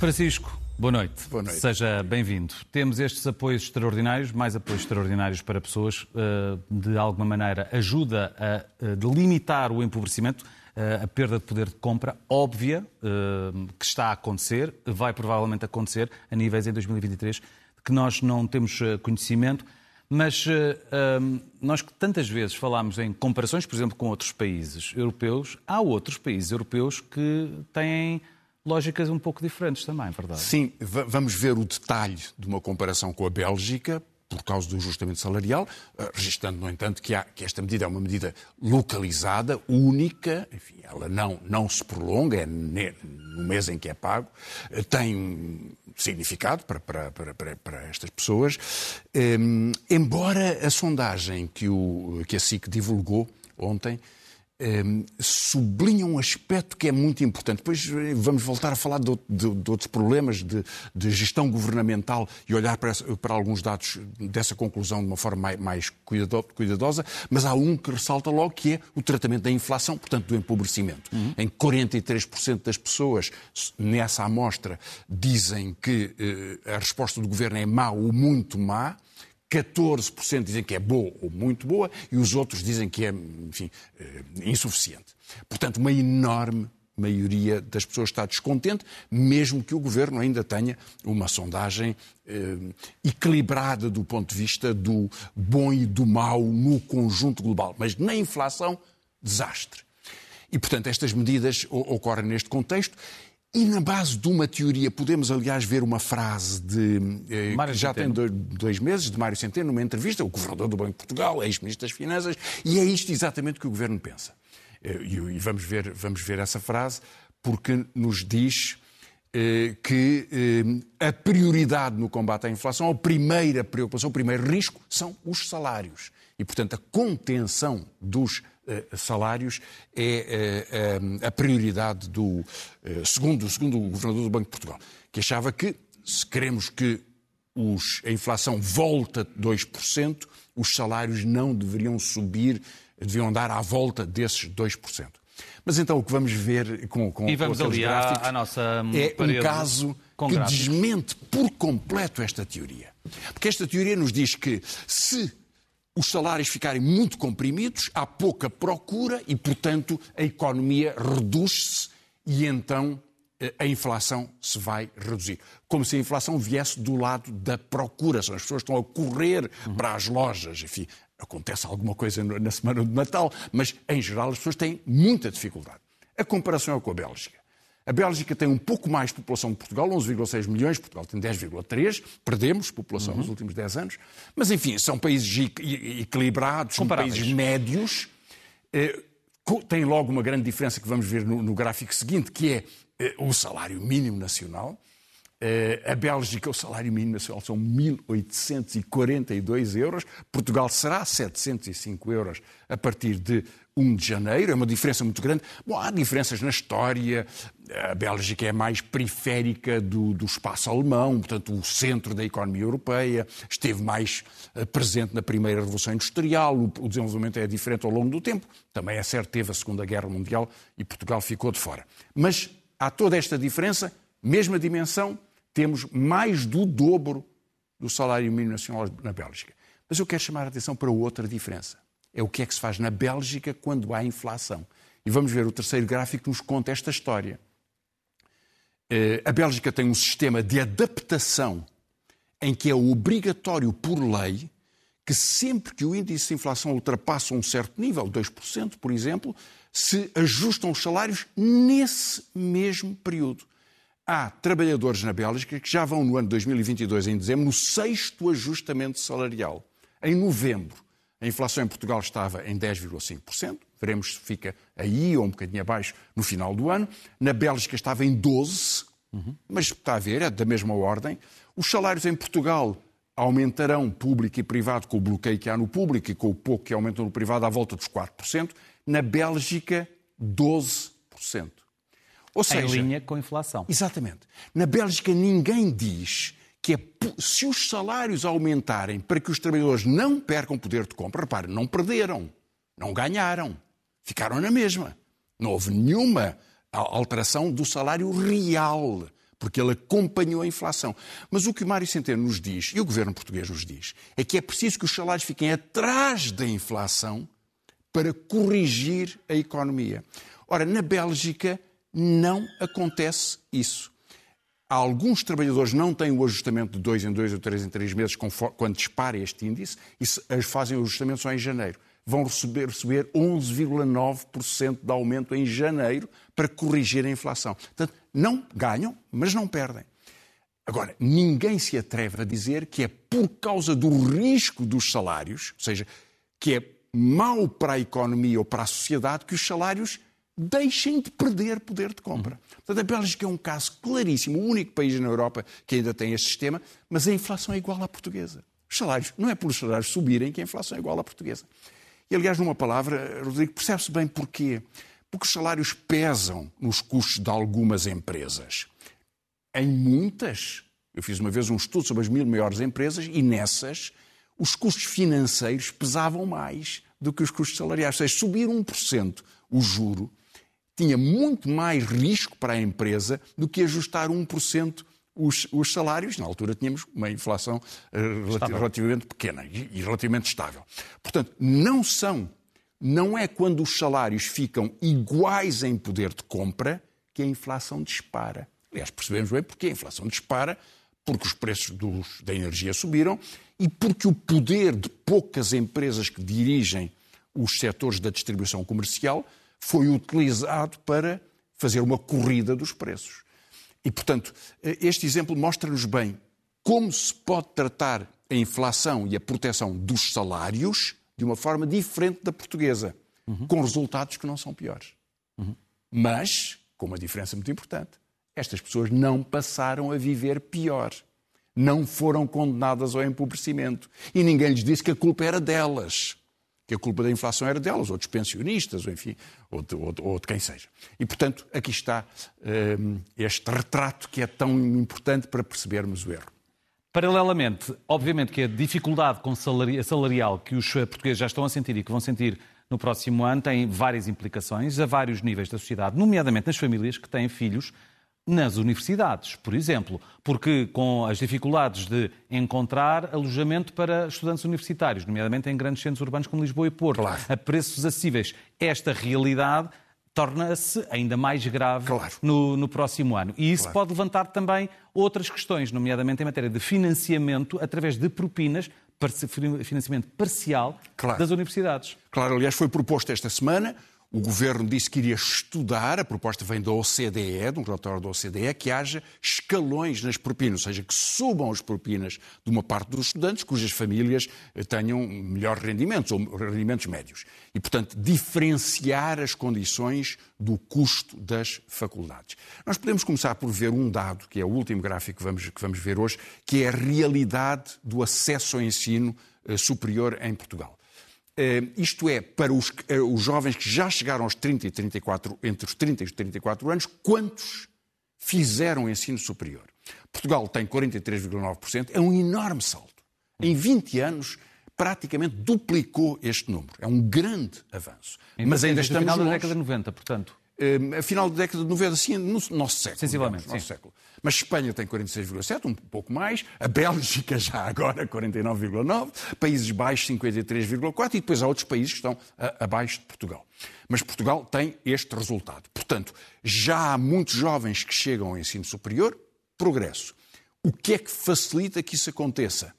Francisco, boa noite. Boa noite. Seja bem-vindo. Temos estes apoios extraordinários, mais apoios extraordinários para pessoas, eh, de alguma maneira ajuda a eh, delimitar o empobrecimento, eh, a perda de poder de compra óbvia que está a acontecer, vai provavelmente acontecer a níveis em 2023 que nós não temos conhecimento. Mas nós que tantas vezes falamos em comparações, por exemplo, com outros países europeus, há outros países europeus que têm lógicas um pouco diferentes também, verdade? Sim, vamos ver o detalhe de uma comparação com a Bélgica, por causa do ajustamento salarial, eh, registando, no entanto, que, há, que, esta medida é uma medida localizada, única, enfim, ela não, não se prolonga, é no mês em que é pago, eh, tem significado para, para, para, para estas pessoas, um, embora a sondagem que, o, que a SIC divulgou ontem um, ehm, sublinha um aspecto que é muito importante. Depois eh, vamos voltar a falar de, de, de outros problemas de, de, gestão governamental e olhar para, para, alguns dados dessa conclusão de uma forma mais, mais cuidadosa, mas há um que ressalta logo que é o tratamento da inflação, portanto do empobrecimento. Uhum. Em 43% das pessoas nessa amostra dizem que eh, a resposta do governo é má ou muito má. 14% dizem que é boa ou muito boa e os outros dizem que é, enfim, eh, insuficiente. Portanto, uma enorme maioria das pessoas está descontente, mesmo que o governo ainda tenha uma sondagem eh, equilibrada do ponto de vista do bom e do mau no conjunto global. Mas na inflação, desastre. E, portanto, estas medidas ocorrem neste contexto e na base de uma teoria, podemos aliás ver uma frase de eh, que já Centeno. tem dois meses, de Mário Centeno, numa entrevista, o governador do Banco de Portugal, ex-ministro das Finanças, e é isto exatamente que o governo pensa. Eh, e vamos ver, vamos ver essa frase, porque nos diz eh, que a prioridade no combate à inflação, a primeira preocupação, o primeiro risco são os salários. E, portanto, a contenção dos eh, salários é eh, a prioridade do eh, segundo, segundo o governador do Banco de Portugal, que achava que se queremos que os, a inflação volta 2%, os salários não deveriam subir, deviam andar à volta desses 2%. Mas então o que vamos ver com, com, e vamos com ali gráficos à, nossa é um caso que gráficos. desmente por completo esta teoria. Porque esta teoria nos diz que se os salários ficarem muito comprimidos, há pouca procura e, portanto, a economia reduz-se e então eh, a inflação se vai reduzir. Como se a inflação viesse do lado da procura. São as pessoas estão a correr uhum. para as lojas. Enfim, acontece alguma coisa na semana de Natal, mas em geral as pessoas têm muita dificuldade. A comparação é com a Bélgica. A Bélgica tem um pouco mais de população que Portugal, 11,6 milhões, Portugal tem 10,3, perdemos população uhum. nos últimos 10 anos, mas enfim, são países equilibrados, são países médios. Eh, tem logo uma grande diferença que vamos ver no, no gráfico seguinte, que é eh, o salário mínimo nacional. Eh, a Bélgica, o salário mínimo nacional são 1.842 euros. Portugal será 705 euros a partir de 1 de janeiro. É uma diferença muito grande. Bom, há diferenças na história. A Bélgica é mais periférica do, do espaço alemão, portanto, o centro da economia europeia. Esteve mais eh, presente na primeira Revolução Industrial. O, o desenvolvimento é diferente ao longo do tempo. Também é certo, teve a Segunda Guerra Mundial e Portugal ficou de fora. Mas há toda esta diferença, mesma dimensão temos mais do dobro do salário mínimo nacional na Bélgica. Mas eu quero chamar a atenção para outra diferença. É o que é que se faz na Bélgica quando há inflação. E vamos ver o terceiro gráfico que nos conta esta história. Eh, a Bélgica tem um sistema de adaptação em que é obrigatório por lei que sempre que o índice de inflação ultrapassa um certo nível, 2%, por exemplo, se ajustam os salários nesse mesmo período há trabalhadores na Bélgica que já vão no ano 2022, em dezembro, no sexto ajustamento salarial. Em novembro, a inflação em Portugal estava em 10,5%, veremos se fica aí ou um bocadinho abaixo no final do ano. Na Bélgica estava em 12%, uhum. mas está a ver, é da mesma ordem. Os salários em Portugal aumentarão, público e privado, com o bloqueio que há no público e com o pouco que aumentou no privado, à volta dos 4%. Na Bélgica, 12%. Ou seja, em linha com a inflação. Exatamente. Na Bélgica ninguém diz que é, se os salários aumentarem para que os trabalhadores não percam poder de compra, reparem, não perderam, não ganharam, ficaram na mesma. Não houve nenhuma alteração do salário real. porque ele acompanhou a inflação. Mas o que o Mário Centeno nos diz, e o governo português nos diz, é que é preciso que os salários fiquem atrás da inflação para corrigir a economia. Ora, na Bélgica não acontece isso. Alguns trabalhadores não têm o ajustamento de dois em dois ou três em três meses quando dispara este índice e fazem o ajustamento só em janeiro. Vão receber, receber 11,9% de aumento em janeiro para corrigir a inflação. Portanto, não ganham, mas não perdem. Agora, ninguém se atreve a dizer que é por causa do risco dos salários, ou seja, que é mau para a economia ou para a sociedade que os salários deixem de perder poder de compra. Portanto, a Bélgica é um caso claríssimo, o único país na Europa que ainda tem este sistema, mas a inflação é igual à portuguesa. Os salários, não é por os salários subirem que a inflação é igual à portuguesa. E, aliás, numa palavra, Rodrigo, percebe-se bem porquê. Porque os salários pesam nos custos de algumas empresas. Em muitas, eu fiz uma vez um estudo sobre as mil maiores empresas e nessas os custos financeiros pesavam mais do que os custos salariais. Ou seja, subir 1% o juro tinha muito mais risco para a empresa do que ajustar 1% os, os salários. Na altura tínhamos uma inflação uh, relativamente pequena e, e relativamente estável. Portanto, não são, não é quando os salários ficam iguais em poder de compra que a inflação dispara. Aliás, percebemos bem porque a inflação dispara, porque os preços dos, da energia subiram e porque o poder de poucas empresas que dirigem os setores da distribuição comercial foi utilizado para fazer uma corrida dos preços. E, portanto, este exemplo mostra-nos bem como se pode tratar a inflação e a proteção dos salários de uma forma diferente da portuguesa, uhum. com resultados que não são piores. Uhum. Mas, com uma diferença muito importante, estas pessoas não passaram a viver pior. Não foram condenadas ao empobrecimento. E ninguém lhes disse que a culpa era delas que a culpa da inflação era delas, ou dos pensionistas, ou enfim, ou de, ou de, ou de quem seja. E, portanto, aqui está um, este retrato que é tão importante para percebermos o erro. Paralelamente, obviamente que a dificuldade com salarial que os portugueses já estão a sentir e que vão sentir no próximo ano tem várias implicações a vários níveis da sociedade, nomeadamente nas famílias que têm filhos nas universidades, por exemplo, porque com as dificuldades de encontrar alojamento para estudantes universitários, nomeadamente em grandes centros urbanos como Lisboa e Porto, claro. a preços acessíveis, esta realidade torna-se ainda mais grave claro. no, no, próximo ano. E isso claro. pode levantar também outras questões, nomeadamente em matéria de financiamento através de propinas financiamento parcial claro. das universidades. Claro, aliás, foi proposto esta semana o governo disse que iria estudar, a proposta vem da OCDE, de um relatório da OCDE, que haja escalões nas propinas, ou seja, que subam as propinas de uma parte dos estudantes cujas famílias eh, tenham melhores rendimentos ou rendimentos médios. E, portanto, diferenciar as condições do custo das faculdades. Nós podemos começar por ver um dado, que é o último gráfico que vamos, que vamos ver hoje, que é a realidade do acesso ao ensino eh, superior em Portugal. Eh, isto é, para os, eh, os, jovens que já chegaram aos 30 e 34, entre os 30 e os 34 anos, quantos fizeram ensino superior? Portugal tem 43,9%, é um enorme salto. Em 20 anos, praticamente duplicou este número. É um grande avanço. Ainda Mas ainda estamos no final da década de 90, portanto. Uh, a final da década de 90, sim, no nosso século. Sensivelmente, nosso século. Mas Espanha tem 46,7, um pouco mais. A Bélgica já agora 49,9. Países Baixos 53,4 e depois há outros países que estão a, abaixo de Portugal. Mas Portugal tem este resultado. Portanto, já há muitos jovens que chegam ao ensino superior, progresso. O que é que facilita que isso aconteça?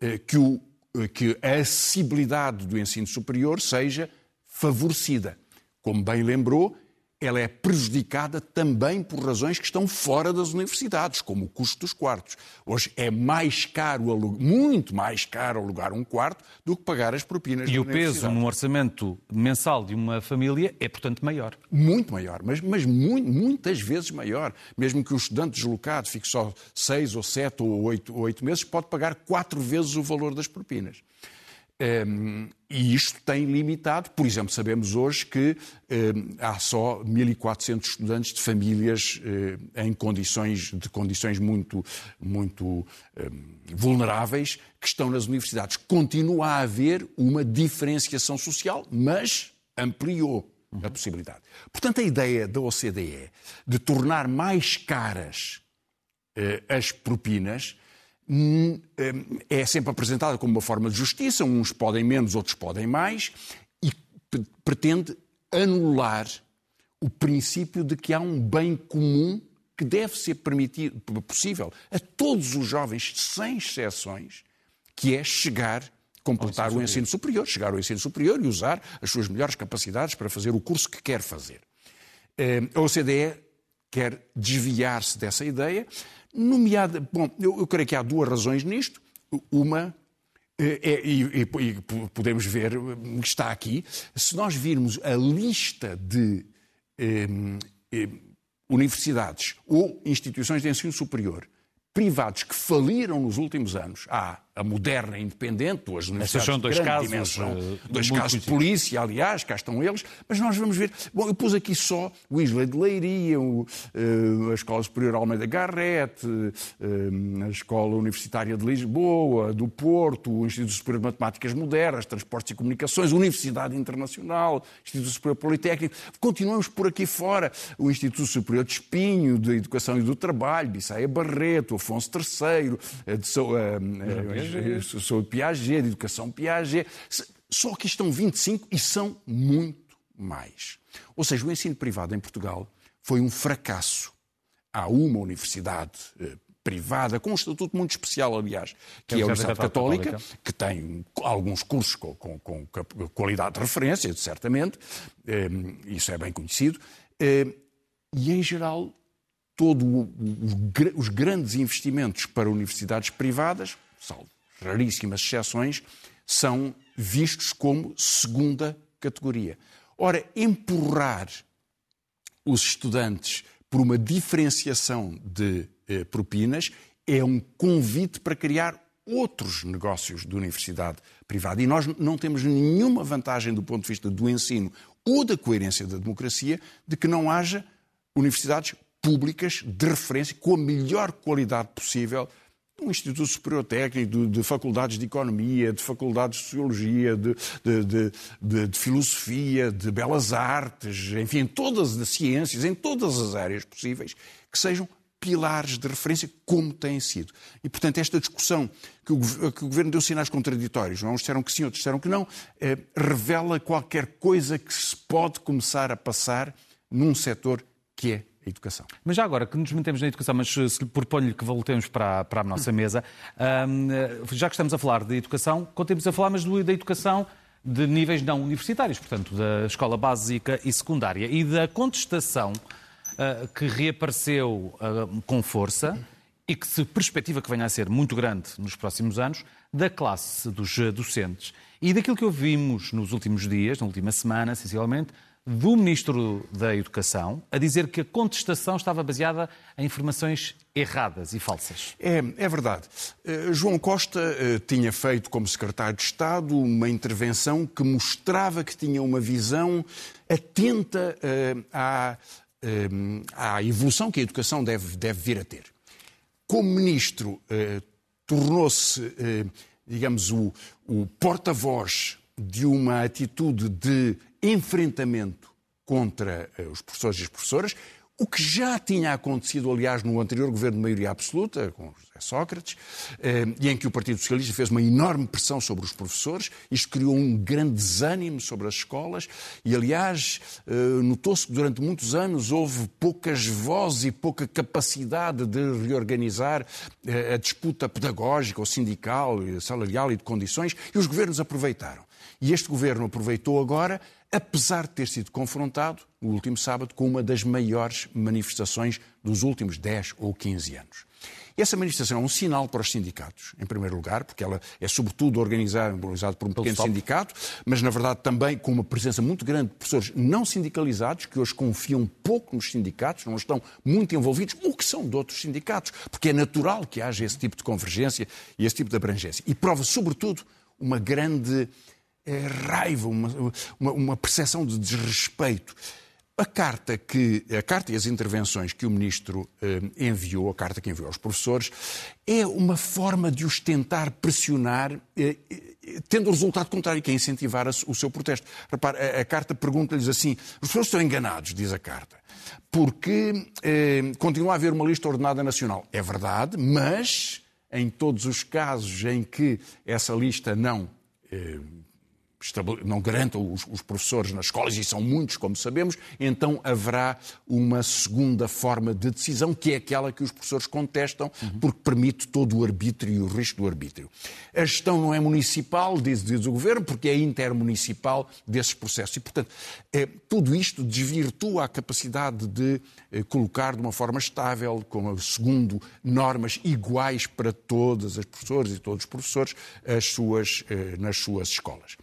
Eh, que, o, eh, que a acessibilidade do ensino superior seja favorecida. Como bem lembrou, ela é prejudicada também por razões que estão fora das universidades, como o custo dos quartos. Hoje é mais caro, muito mais caro alugar um quarto do que pagar as propinas E o peso no orçamento mensal de uma família é, portanto, maior. Muito maior, mas, mas muito, muitas vezes maior. Mesmo que o estudante deslocado fique só seis ou sete ou oito, ou oito meses, pode pagar quatro vezes o valor das propinas. Um, e isto tem limitado, por exemplo, sabemos hoje que um, há só 1.400 estudantes de famílias um, em condições, de condições muito, muito vulneráveis que estão nas universidades. Continua a haver uma diferenciação social, mas ampliou uhum. a possibilidade. Portanto, a ideia da OCDE de tornar mais caras as propinas é sempre apresentada como uma forma de justiça, uns podem menos, outros podem mais, e pretende anular o princípio de que há um bem comum que deve ser permitido, possível a todos os jovens, sem exceções, que é chegar, completar o ensino superior, chegar ao ensino superior e usar as suas melhores capacidades para fazer o curso que quer fazer. Eh, a OCDE quer desviar-se dessa ideia, nomeada. Bom, eu, eu creio que há duas razões nisto. Uma eh, é, e, e, e, podemos ver que está aqui, se nós virmos a lista de eh, eh, universidades ou instituições de ensino superior privados que faliram nos últimos anos. Há a moderna independente, duas universidades são dois de grande casos, dimensão, uh, dois casos de polícia, aliás, cá estão eles, mas nós vamos ver. Bom, eu pus aqui só o Isla de Leiria, o, uh, a Escola Superior Almeida Garrett, uh, a Escola Universitária de Lisboa, do Porto, o Instituto Superior de Matemáticas Modernas, Transportes e Comunicações, Universidade Internacional, Instituto Superior Politécnico. Continuamos por aqui fora, o Instituto Superior de Espinho, de Educação e do Trabalho, Bissaia Barreto, Afonso III, de, sou Piaget, de educação Piaget. Só que estão 25 e são muito mais. Ou seja, o ensino privado em Portugal foi um fracasso. Há uma universidade eh, privada, com um estatuto muito especial, aliás, que é a Universidade Católica, Católica, que tem alguns cursos com, com, com qualidade de referência, certamente, eh, isso é bem conhecido, eh, e em geral, todos os grandes investimentos para universidades privadas, salvo raríssimas exceções, são vistos como segunda categoria. Ora, empurrar os estudantes por uma diferenciação de eh, propinas é um convite para criar outros negócios de universidade privada. E nós não temos nenhuma vantagem do ponto de vista do ensino ou da coerência da democracia de que não haja universidades públicas de referência com a melhor qualidade possível um Instituto Superior Técnico, de, de, faculdades de Economia, de faculdades de Sociologia, de, de, de, Filosofia, de Belas Artes, enfim, em todas as ciências, em todas as áreas possíveis, que sejam pilares de referência, como têm sido. E, portanto, esta discussão que o, que o Governo deu sinais contraditórios, uns disseram que sim, outros disseram que não, eh, revela qualquer coisa que se pode começar a passar num setor que é educação. Mas já agora que nos metemos na educação, mas se lhe proponho que voltemos para, para a nossa mesa, um, já que estamos a falar de educação, continuamos a falar, mas da educação de níveis não universitários, portanto, da escola básica e secundária, e da contestação uh, que reapareceu uh, com força e que se perspectiva que venha a ser muito grande nos próximos anos, da classe dos docentes. E daquilo que ouvimos nos últimos dias, na última semana, essencialmente, do Ministro da Educação a dizer que a contestação estava baseada em informações erradas e falsas. É, é verdade. Uh, João Costa uh, tinha feito, como Secretário de Estado, uma intervenção que mostrava que tinha uma visão atenta uh, à, à, evolução que a educação deve, deve vir a ter. Como Ministro, tornou-se, digamos, o, o porta-voz de uma atitude de enfrentamento contra eh, os professores e as professoras, o que já tinha acontecido, aliás, no anterior governo de maioria absoluta, com José Sócrates, eh, e em que o Partido Socialista fez uma enorme pressão sobre os professores. Isto criou um grande desânimo sobre as escolas e, aliás, eh, notou-se que durante muitos anos houve poucas vozes e pouca capacidade de reorganizar a disputa pedagógica ou sindical, salarial e de condições, e os governos aproveitaram. E este governo aproveitou agora apesar de ter sido confrontado, no último sábado, com uma das maiores manifestações dos últimos 10 ou 15 anos. E essa manifestação é um sinal para os sindicatos, em primeiro lugar, porque ela é sobretudo organizada, organizada por um pequeno sindicato, mas na verdade também com uma presença muito grande de professores não sindicalizados, que hoje confiam pouco nos sindicatos, não estão muito envolvidos, ou que são de outros sindicatos, porque é natural que haja esse tipo de convergência e esse tipo de abrangência. E prova, sobretudo, uma grande raiva, uma, uma, uma percepção de desrespeito. A carta, que, a carta e as intervenções que o Ministro eh, enviou, a carta que enviou aos professores, é uma forma de os tentar pressionar, eh, eh, tendo o resultado contrário, que é incentivar a, o seu protesto. Repare, a, a carta pergunta-lhes assim: os professores estão enganados, diz a carta, porque eh, continua a haver uma lista ordenada nacional. É verdade, mas em todos os casos em que essa lista não eh, não garantam os, os, professores nas escolas, e são muitos, como sabemos, então haverá uma segunda forma de decisão, que é aquela que os professores contestam, porque permite todo o arbítrio e o risco do arbítrio. A gestão não é municipal, diz, diz o Governo, porque é intermunicipal desses processos. E, portanto, é, tudo isto desvirtua a capacidade de é, colocar de uma forma estável, com, segundo normas iguais para todas as professoras e todos os professores, as suas, é, nas suas escolas.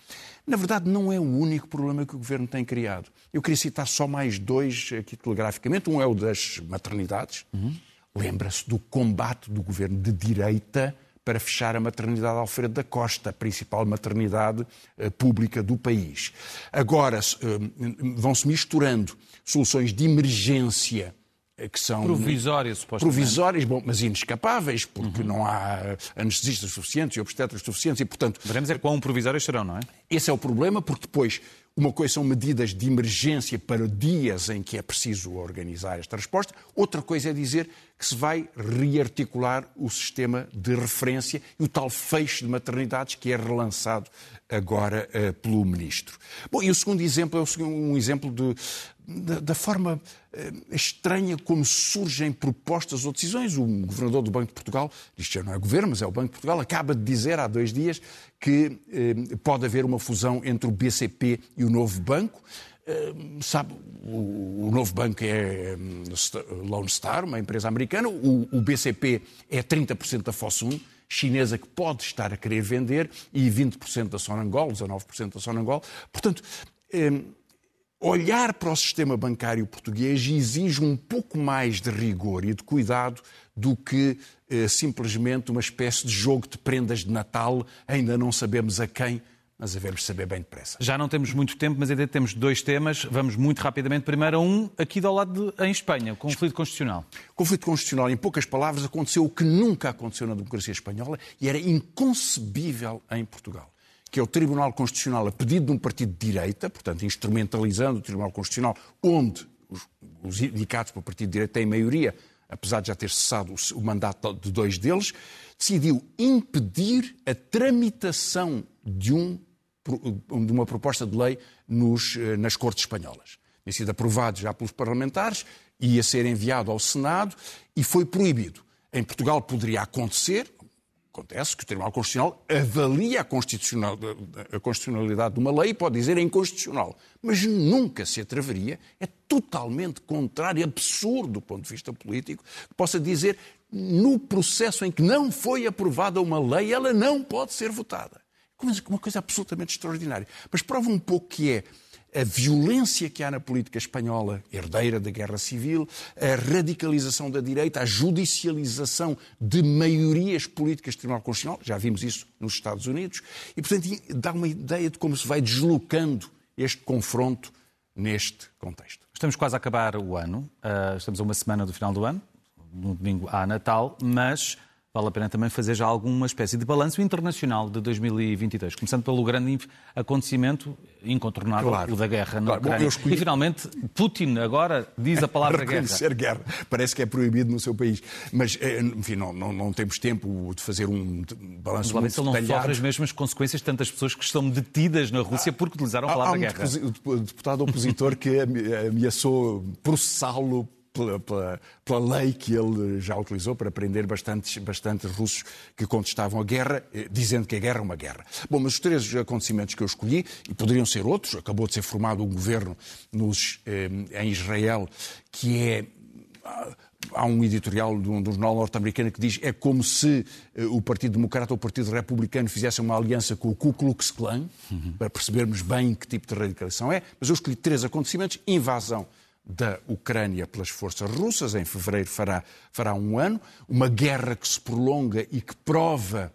Na verdade, não é o único problema que o governo tem criado. Eu queria citar só mais dois aqui telegraficamente. Um é o das maternidades. Uhum. Lembra-se do combate do governo de direita para fechar a maternidade Alfredo da Costa, a principal maternidade uh, pública do país. Agora uh, vão-se misturando soluções de emergência eh, que são provisórias, supostamente. Provisórias, bom, mas inescapáveis, porque uhum. não há anestesistas suficientes e obstetras suficientes e, portanto... Veremos é quão provisórias serão, não é? Esse é o problema, porque depois uma coisa são medidas de emergência para dias em que é preciso organizar esta resposta, outra coisa é dizer que se vai rearticular o sistema de referência e o tal fecho de maternidades que é relançado agora uh, pelo Ministro. Bom, e o segundo exemplo é um exemplo de, da, da forma uh, estranha como surgem propostas ou decisões. O Governador do Banco de Portugal, isto já não é Governo, mas é o Banco de Portugal, acaba de dizer há dois dias que uh, pode haver uma fusão entre o BCP e o novo banco. Uh, sabe, o, o, novo banco é um, Lone Star, uma empresa americana, o, o BCP é 30% da Fosun, chinesa que pode estar a querer vender e 20% da Sonangol, 19% da Sonangol. Portanto, olhar para o sistema bancário português exige um pouco mais de rigor e de cuidado do que eh, simplesmente uma espécie de jogo de prendas de Natal, ainda não sabemos a quem, mas devemos saber bem depressa. Já não temos muito tempo, mas ainda temos dois temas. Vamos muito rapidamente. Primeiro, um aqui do lado de, em Espanha, o conflito constitucional. O conflito constitucional, em poucas palavras, aconteceu o que nunca aconteceu na democracia espanhola e era inconcebível em Portugal que é o Tribunal Constitucional, a pedido de um partido de direita, portanto, instrumentalizando o Tribunal Constitucional, onde os, os indicados para o partido de direita têm maioria, apesar de já ter cessado o, o mandato de dois deles, decidiu impedir a tramitação de, um, de uma proposta de lei nos, eh, nas Cortes Espanholas. Tinha sido aprovado já pelos parlamentares, ia ser enviado ao Senado e foi proibido. Em Portugal poderia acontecer, Acontece que o Tribunal Constitucional avalia a, a constitucionalidade de uma lei e pode dizer é inconstitucional, mas nunca se atreveria, é totalmente contrário, absurdo do ponto de vista político, que possa dizer no processo em que não foi aprovada uma lei, ela não pode ser votada. Uma coisa absolutamente extraordinária. Mas prova um pouco que é a violência que há na política espanhola, herdeira da guerra civil, a radicalização da direita, a judicialização de maiorias políticas do Tribunal Constitucional, já vimos isso nos Estados Unidos, e, portanto, dá uma ideia de como se vai deslocando este confronto neste contexto. Estamos quase a acabar o ano, uh, estamos a uma semana do final do ano, no domingo há Natal, mas vale a pena também fazer já alguma espécie de balanço internacional de 2022, começando pelo grande acontecimento incontornável, claro. o da guerra na claro. Ucrânia. Escolhi... E finalmente, Putin agora diz a palavra guerra. guerra. Parece que é proibido no seu país. Mas, eh, enfim, não, não, não temos tempo de fazer um balanço muito ele não sofre as mesmas consequências de tantas pessoas que estão detidas na Rússia porque utilizaram a palavra há um guerra. Há um deputado opositor que ameaçou processá-lo pela, pela, pela, lei que ele já utilizou para prender bastantes, bastantes russos que contestavam a guerra, eh, dizendo que a guerra é uma guerra. Bom, mas os três acontecimentos que eu escolhi, e poderiam ser outros, acabou de ser formado um governo nos, eh, em Israel que é há um editorial de um, jornal norte-americano que diz é como se uh, o Partido Democrata ou o Partido Republicano fizessem uma aliança com o Ku Klux Klan, uhum. para percebermos bem que tipo de radicalização é. Mas eu escolhi três acontecimentos: invasão da Ucrânia pelas forças russas, em fevereiro fará, fará um ano, uma guerra que se prolonga e que prova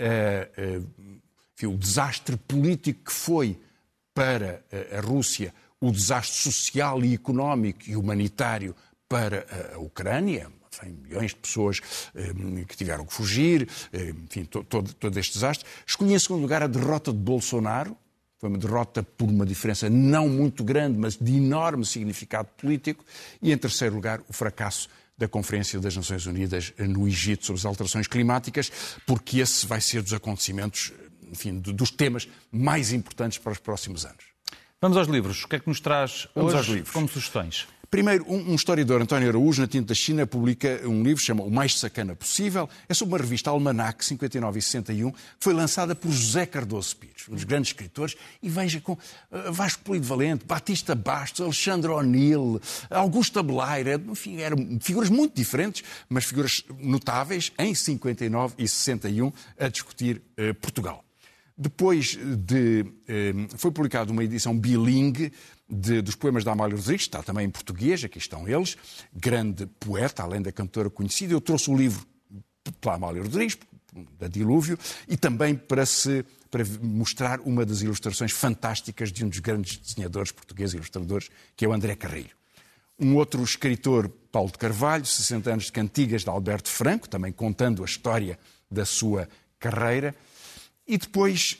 uh, uh, enfim, o desastre político que foi para uh, a Rússia o desastre social e económico e humanitário para a Ucrânia, enfim, milhões de pessoas eh, que tiveram que fugir, eh, enfim, todo, todo este desastre. Escolhi em segundo lugar a derrota de Bolsonaro, foi uma derrota por uma diferença não muito grande, mas de enorme significado político. E, em terceiro lugar, o fracasso da Conferência das Nações Unidas no Egito sobre as alterações climáticas, porque esse vai ser dos acontecimentos, enfim, dos temas mais importantes para os próximos anos. Vamos aos livros. O que é que nos traz Vamos hoje como sugestões? Primeiro, um, um, historiador, António Araújo, na Tinta da China, publica um livro chama O Mais Sacana Possível. É sobre uma revista Almanac, 59 e 61, que foi lançada por José Cardoso Pires, um dos grandes escritores, e veja com uh, Vasco Polido Valente, Batista Bastos, Alexandre O'Neill, Augusto Abelaire, enfim, eram figuras muito diferentes, mas figuras notáveis, em 59 e 61, a discutir uh, Portugal. Depois de. Uh, foi publicada uma edição bilingue de, dos poemas da Amália Rodrigues, está também em português, aqui estão eles, grande poeta, além da cantora conhecida. Eu trouxe o livro pela Amália Rodrigues, da Dilúvio, e também para, se, para mostrar uma das ilustrações fantásticas de um dos grandes desenhadores portugueses, ilustradores, que é o André Carrilho. Um outro escritor, Paulo de Carvalho, 60 anos de cantigas de Alberto Franco, também contando a história da sua carreira. E depois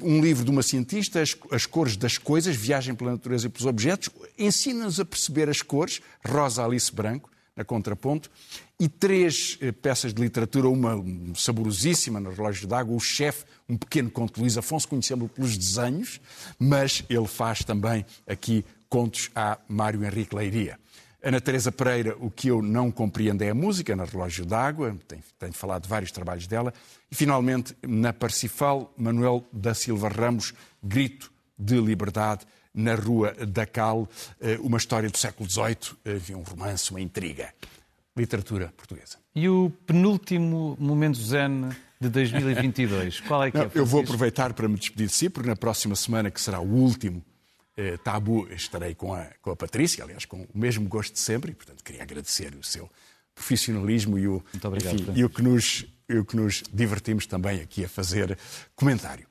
um livro de uma cientista, As Cores das Coisas, Viagem pela Natureza e pelos Objetos, ensina-nos a perceber as cores, Rosa Alice Branco, na contraponto, e três eh, peças de literatura, uma saborosíssima no Relógio d'Água, O Chefe, um pequeno conto de Luís Afonso, conhecemos-lo pelos desenhos, mas ele faz também aqui contos a Mário Henrique Leiria. Ana Teresa Pereira, o que eu não compreendo é a música, na Relógio d'Água, tenho, tenho falado de vários trabalhos dela. E, finalmente, na Parcifal, Manuel da Silva Ramos, Grito de Liberdade, na Rua da Cal, eh, uma história do século XVIII, havia um romance, uma intriga. Literatura portuguesa. E o penúltimo momento zen de 2022, qual é que é? Não, é? Eu vou aproveitar para me despedir de si, porque na próxima semana, que será o último eh, tabu, estarei com a, com a Patrícia, aliás, com o mesmo gosto de sempre, e, portanto, queria agradecer o seu profissionalismo e o, obrigado, enfim, e o, que nos, o que nos divertimos também aqui a fazer comentário.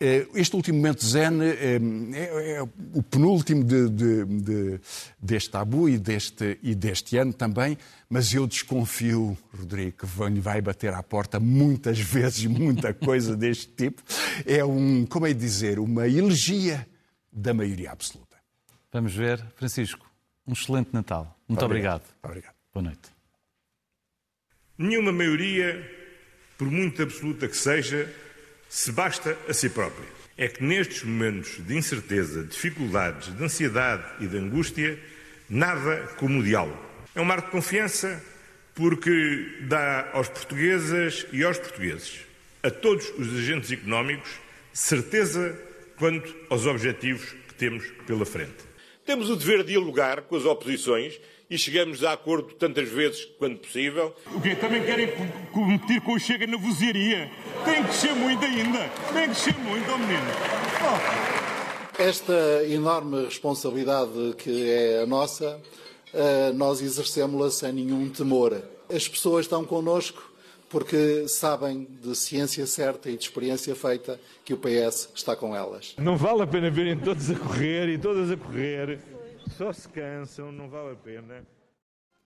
Eh, este último momento zen eh, é, é o penúltimo de, de, de, deste tabu e deste, e deste ano também, mas eu desconfio, Rodrigo, que vai bater à porta muitas vezes muita coisa deste tipo. É um, como é dizer, uma elegia da maioria absoluta. Vamos ver. Francisco, um excelente Natal. Muito obrigado. obrigado. obrigado. Boa noite. Nenhuma maioria, por muito absoluta que seja, se basta a si própria. É que nestes momentos de incerteza, dificuldades, de ansiedade e de angústia, nada como o diálogo. É um marco de confiança porque dá aos portuguesas e aos portugueses, a todos os agentes económicos, certeza quanto aos objetivos que temos pela frente. Temos o dever de dialogar com as oposições e chegamos a acordo tantas vezes quanto possível. O quê? Também querem competir com o Chega na vozeria? Tem que ser muito ainda. Tem que ser muito, oh menino. Oh. Esta enorme responsabilidade que é a nossa, eh, nós exercemos-la sem nenhum temor. As pessoas estão connosco porque sabem de ciência certa e de experiência feita que o PS está com elas. Não vale a pena verem todos a correr e todas a correr, só se cansam, não vale a pena.